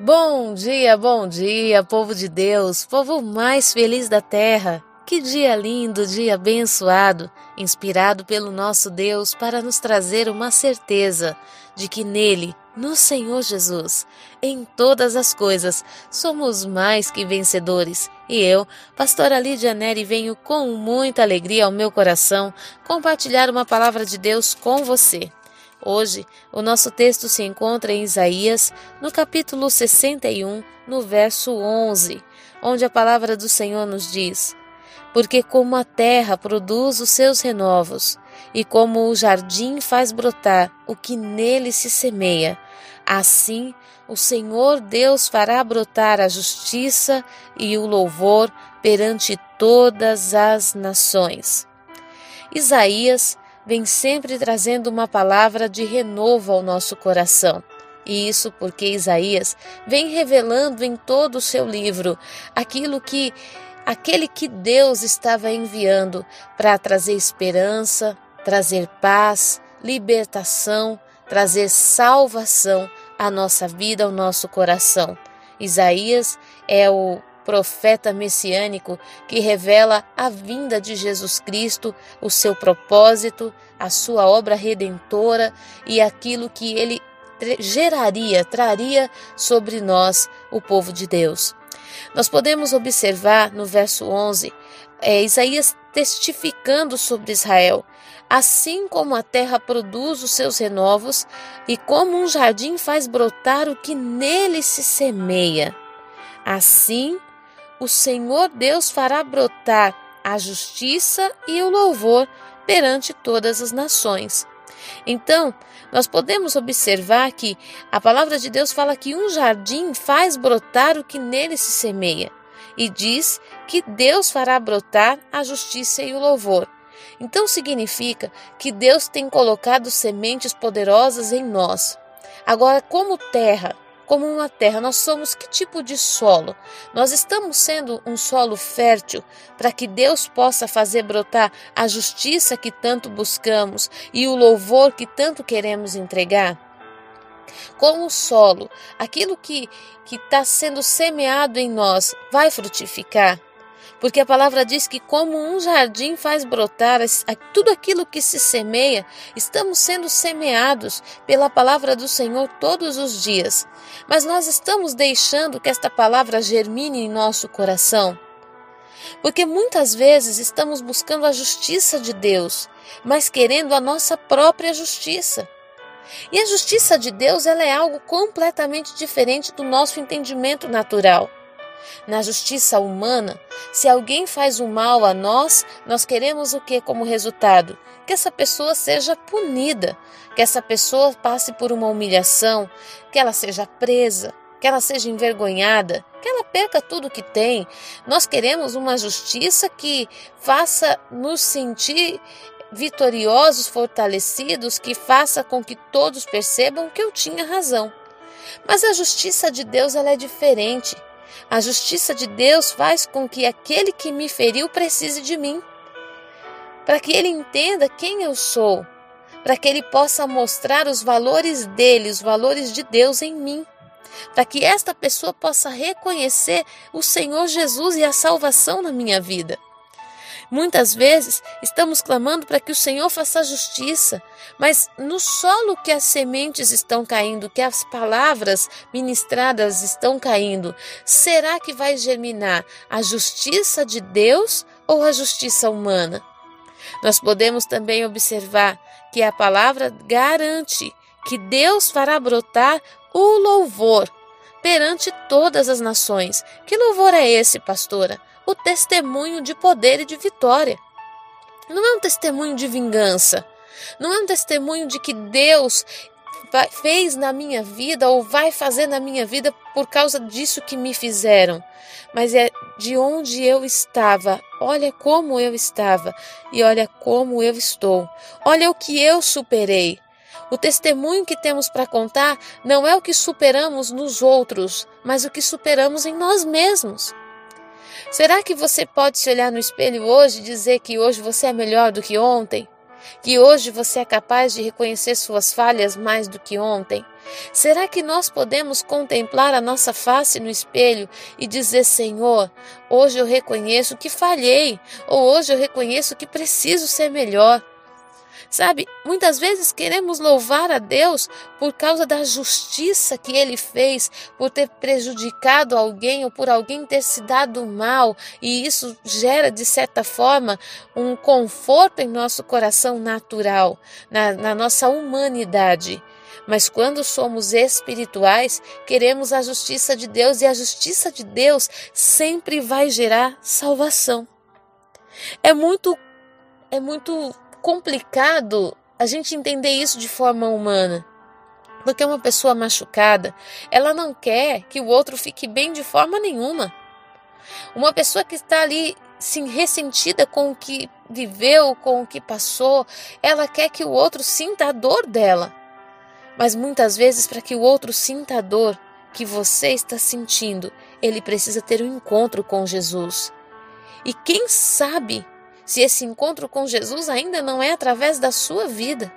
Bom dia, bom dia, povo de Deus, povo mais feliz da terra. Que dia lindo, dia abençoado, inspirado pelo nosso Deus para nos trazer uma certeza de que nele, no Senhor Jesus, em todas as coisas, somos mais que vencedores. E eu, pastora Lídia Neri, venho com muita alegria ao meu coração compartilhar uma palavra de Deus com você. Hoje, o nosso texto se encontra em Isaías, no capítulo 61, no verso 11, onde a palavra do Senhor nos diz: Porque como a terra produz os seus renovos, e como o jardim faz brotar o que nele se semeia, assim o Senhor Deus fará brotar a justiça e o louvor perante todas as nações. Isaías vem sempre trazendo uma palavra de renovo ao nosso coração. E isso porque Isaías vem revelando em todo o seu livro aquilo que aquele que Deus estava enviando para trazer esperança, trazer paz, libertação, trazer salvação à nossa vida, ao nosso coração. Isaías é o profeta messiânico que revela a vinda de Jesus Cristo, o seu propósito, a sua obra redentora e aquilo que ele geraria, traria sobre nós, o povo de Deus. Nós podemos observar no verso 11 é, Isaías testificando sobre Israel. Assim como a terra produz os seus renovos e como um jardim faz brotar o que nele se semeia, assim o Senhor Deus fará brotar a justiça e o louvor perante todas as nações. Então, nós podemos observar que a palavra de Deus fala que um jardim faz brotar o que nele se semeia, e diz que Deus fará brotar a justiça e o louvor. Então significa que Deus tem colocado sementes poderosas em nós. Agora, como terra, como uma terra. Nós somos que tipo de solo? Nós estamos sendo um solo fértil para que Deus possa fazer brotar a justiça que tanto buscamos e o louvor que tanto queremos entregar? Com o solo, aquilo que está sendo semeado em nós vai frutificar? Porque a palavra diz que, como um jardim faz brotar tudo aquilo que se semeia, estamos sendo semeados pela palavra do Senhor todos os dias. Mas nós estamos deixando que esta palavra germine em nosso coração. Porque muitas vezes estamos buscando a justiça de Deus, mas querendo a nossa própria justiça. E a justiça de Deus ela é algo completamente diferente do nosso entendimento natural. Na justiça humana, se alguém faz o mal a nós, nós queremos o que como resultado? Que essa pessoa seja punida, que essa pessoa passe por uma humilhação, que ela seja presa, que ela seja envergonhada, que ela perca tudo que tem. Nós queremos uma justiça que faça nos sentir vitoriosos, fortalecidos, que faça com que todos percebam que eu tinha razão. Mas a justiça de Deus ela é diferente. A justiça de Deus faz com que aquele que me feriu precise de mim, para que ele entenda quem eu sou, para que ele possa mostrar os valores dele, os valores de Deus em mim, para que esta pessoa possa reconhecer o Senhor Jesus e a salvação na minha vida. Muitas vezes estamos clamando para que o Senhor faça justiça, mas no solo que as sementes estão caindo, que as palavras ministradas estão caindo, será que vai germinar a justiça de Deus ou a justiça humana? Nós podemos também observar que a palavra garante que Deus fará brotar o louvor perante todas as nações. Que louvor é esse, pastora? O testemunho de poder e de vitória. Não é um testemunho de vingança, não é um testemunho de que Deus fez na minha vida ou vai fazer na minha vida por causa disso que me fizeram, mas é de onde eu estava. Olha como eu estava e olha como eu estou. Olha o que eu superei. O testemunho que temos para contar não é o que superamos nos outros, mas o que superamos em nós mesmos. Será que você pode se olhar no espelho hoje e dizer que hoje você é melhor do que ontem? Que hoje você é capaz de reconhecer suas falhas mais do que ontem? Será que nós podemos contemplar a nossa face no espelho e dizer: Senhor, hoje eu reconheço que falhei, ou hoje eu reconheço que preciso ser melhor? Sabe, muitas vezes queremos louvar a Deus por causa da justiça que ele fez, por ter prejudicado alguém ou por alguém ter se dado mal, e isso gera, de certa forma, um conforto em nosso coração natural, na, na nossa humanidade. Mas quando somos espirituais, queremos a justiça de Deus e a justiça de Deus sempre vai gerar salvação. É muito é muito complicado a gente entender isso de forma humana. Porque uma pessoa machucada, ela não quer que o outro fique bem de forma nenhuma. Uma pessoa que está ali sim ressentida com o que viveu, com o que passou, ela quer que o outro sinta a dor dela. Mas muitas vezes, para que o outro sinta a dor que você está sentindo, ele precisa ter um encontro com Jesus. E quem sabe se esse encontro com Jesus ainda não é através da sua vida.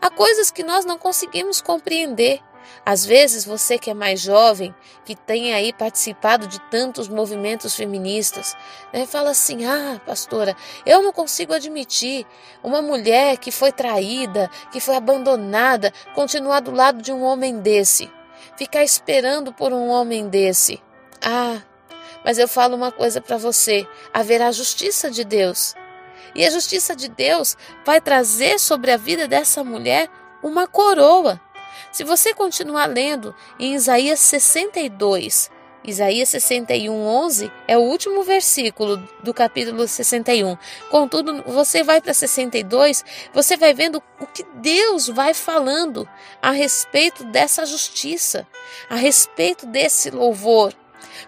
Há coisas que nós não conseguimos compreender. Às vezes, você que é mais jovem, que tem aí participado de tantos movimentos feministas, né, fala assim: ah, pastora, eu não consigo admitir uma mulher que foi traída, que foi abandonada, continuar do lado de um homem desse, ficar esperando por um homem desse. Ah, mas eu falo uma coisa para você: haverá justiça de Deus. E a justiça de Deus vai trazer sobre a vida dessa mulher uma coroa. Se você continuar lendo em Isaías 62, Isaías 61, 11 é o último versículo do capítulo 61. Contudo, você vai para 62, você vai vendo o que Deus vai falando a respeito dessa justiça, a respeito desse louvor.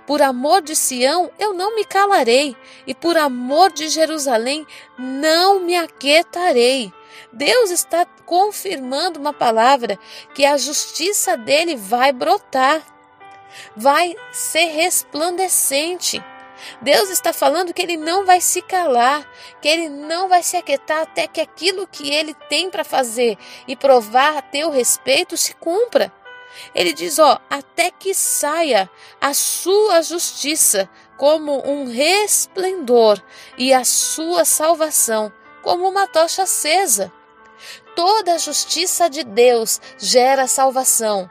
Por amor de Sião eu não me calarei, e por amor de Jerusalém não me aquietarei. Deus está confirmando uma palavra que a justiça dele vai brotar, vai ser resplandecente. Deus está falando que ele não vai se calar, que ele não vai se aquietar até que aquilo que ele tem para fazer e provar a teu respeito se cumpra. Ele diz: ó, até que saia a sua justiça como um resplendor e a sua salvação como uma tocha acesa. Toda a justiça de Deus gera salvação.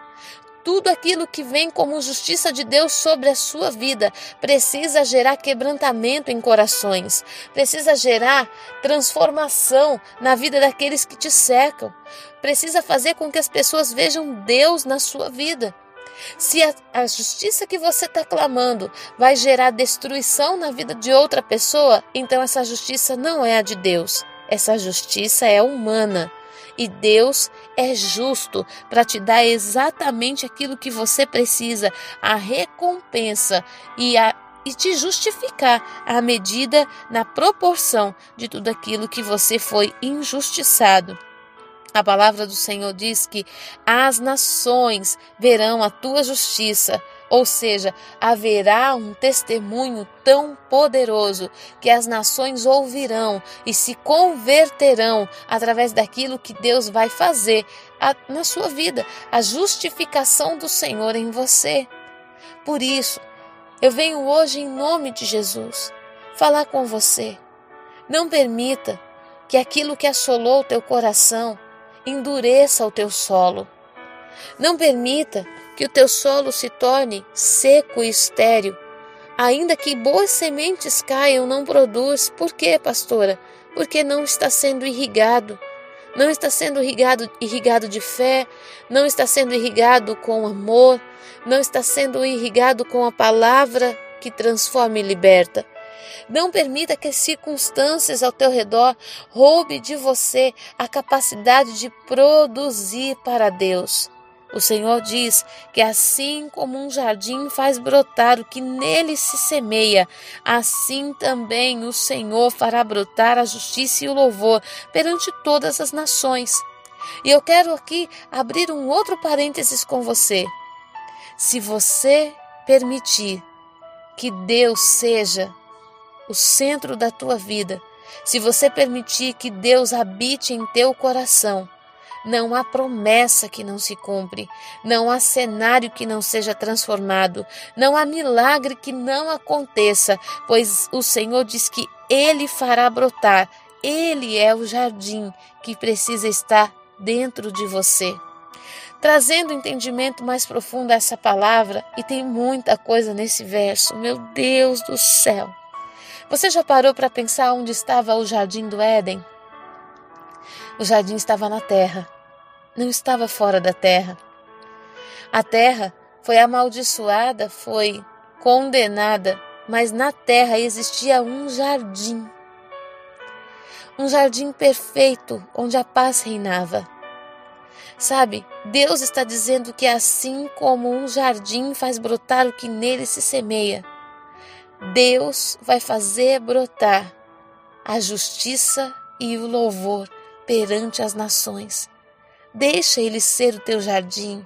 Tudo aquilo que vem como justiça de Deus sobre a sua vida precisa gerar quebrantamento em corações, precisa gerar transformação na vida daqueles que te cercam, precisa fazer com que as pessoas vejam Deus na sua vida. Se a, a justiça que você está clamando vai gerar destruição na vida de outra pessoa, então essa justiça não é a de Deus, essa justiça é humana. E Deus é justo para te dar exatamente aquilo que você precisa, a recompensa e a e te justificar à medida, na proporção de tudo aquilo que você foi injustiçado. A palavra do Senhor diz que as nações verão a tua justiça ou seja, haverá um testemunho tão poderoso que as nações ouvirão e se converterão através daquilo que Deus vai fazer na sua vida, a justificação do Senhor em você. Por isso, eu venho hoje em nome de Jesus falar com você. Não permita que aquilo que assolou o teu coração endureça o teu solo. Não permita que o teu solo se torne seco e estéril. Ainda que boas sementes caiam, não produz. Por quê, pastora? Porque não está sendo irrigado. Não está sendo irrigado, irrigado de fé, não está sendo irrigado com amor, não está sendo irrigado com a palavra que transforma e liberta. Não permita que as circunstâncias ao teu redor roube de você a capacidade de produzir para Deus. O Senhor diz que assim como um jardim faz brotar o que nele se semeia, assim também o Senhor fará brotar a justiça e o louvor perante todas as nações. E eu quero aqui abrir um outro parênteses com você. Se você permitir que Deus seja o centro da tua vida, se você permitir que Deus habite em teu coração, não há promessa que não se cumpre, não há cenário que não seja transformado, não há milagre que não aconteça, pois o Senhor diz que Ele fará brotar, Ele é o jardim que precisa estar dentro de você. Trazendo entendimento mais profundo a essa palavra, e tem muita coisa nesse verso, meu Deus do céu. Você já parou para pensar onde estava o jardim do Éden? O jardim estava na terra, não estava fora da terra. A terra foi amaldiçoada, foi condenada, mas na terra existia um jardim. Um jardim perfeito onde a paz reinava. Sabe, Deus está dizendo que assim como um jardim faz brotar o que nele se semeia, Deus vai fazer brotar a justiça e o louvor perante as nações. Deixa ele ser o teu jardim.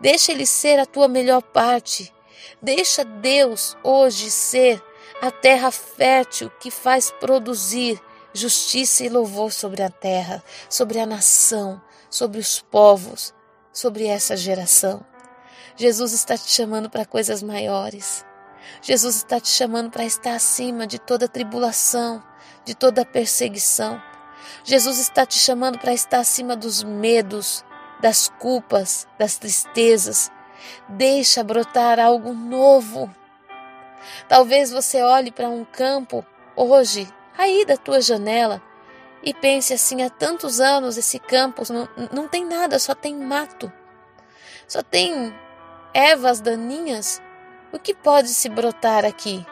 Deixa ele ser a tua melhor parte. Deixa Deus hoje ser a terra fértil que faz produzir justiça e louvor sobre a terra, sobre a nação, sobre os povos, sobre essa geração. Jesus está te chamando para coisas maiores. Jesus está te chamando para estar acima de toda tribulação, de toda perseguição. Jesus está te chamando para estar acima dos medos, das culpas, das tristezas. Deixa brotar algo novo. Talvez você olhe para um campo hoje, aí da tua janela, e pense assim: há tantos anos esse campo não, não tem nada, só tem mato, só tem ervas daninhas. O que pode se brotar aqui?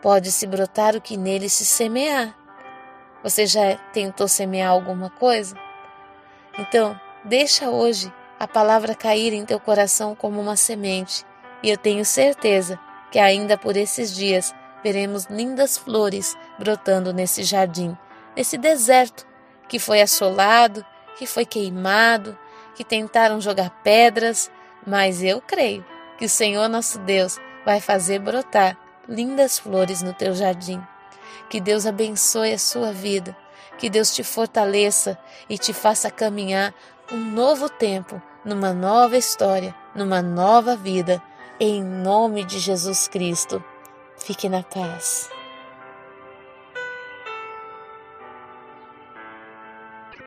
Pode se brotar o que nele se semear. Você já tentou semear alguma coisa? Então, deixa hoje a palavra cair em teu coração como uma semente, e eu tenho certeza que ainda por esses dias veremos lindas flores brotando nesse jardim, nesse deserto que foi assolado, que foi queimado, que tentaram jogar pedras, mas eu creio que o Senhor nosso Deus vai fazer brotar lindas flores no teu jardim. Que Deus abençoe a sua vida, que Deus te fortaleça e te faça caminhar um novo tempo, numa nova história, numa nova vida, em nome de Jesus Cristo. Fique na paz.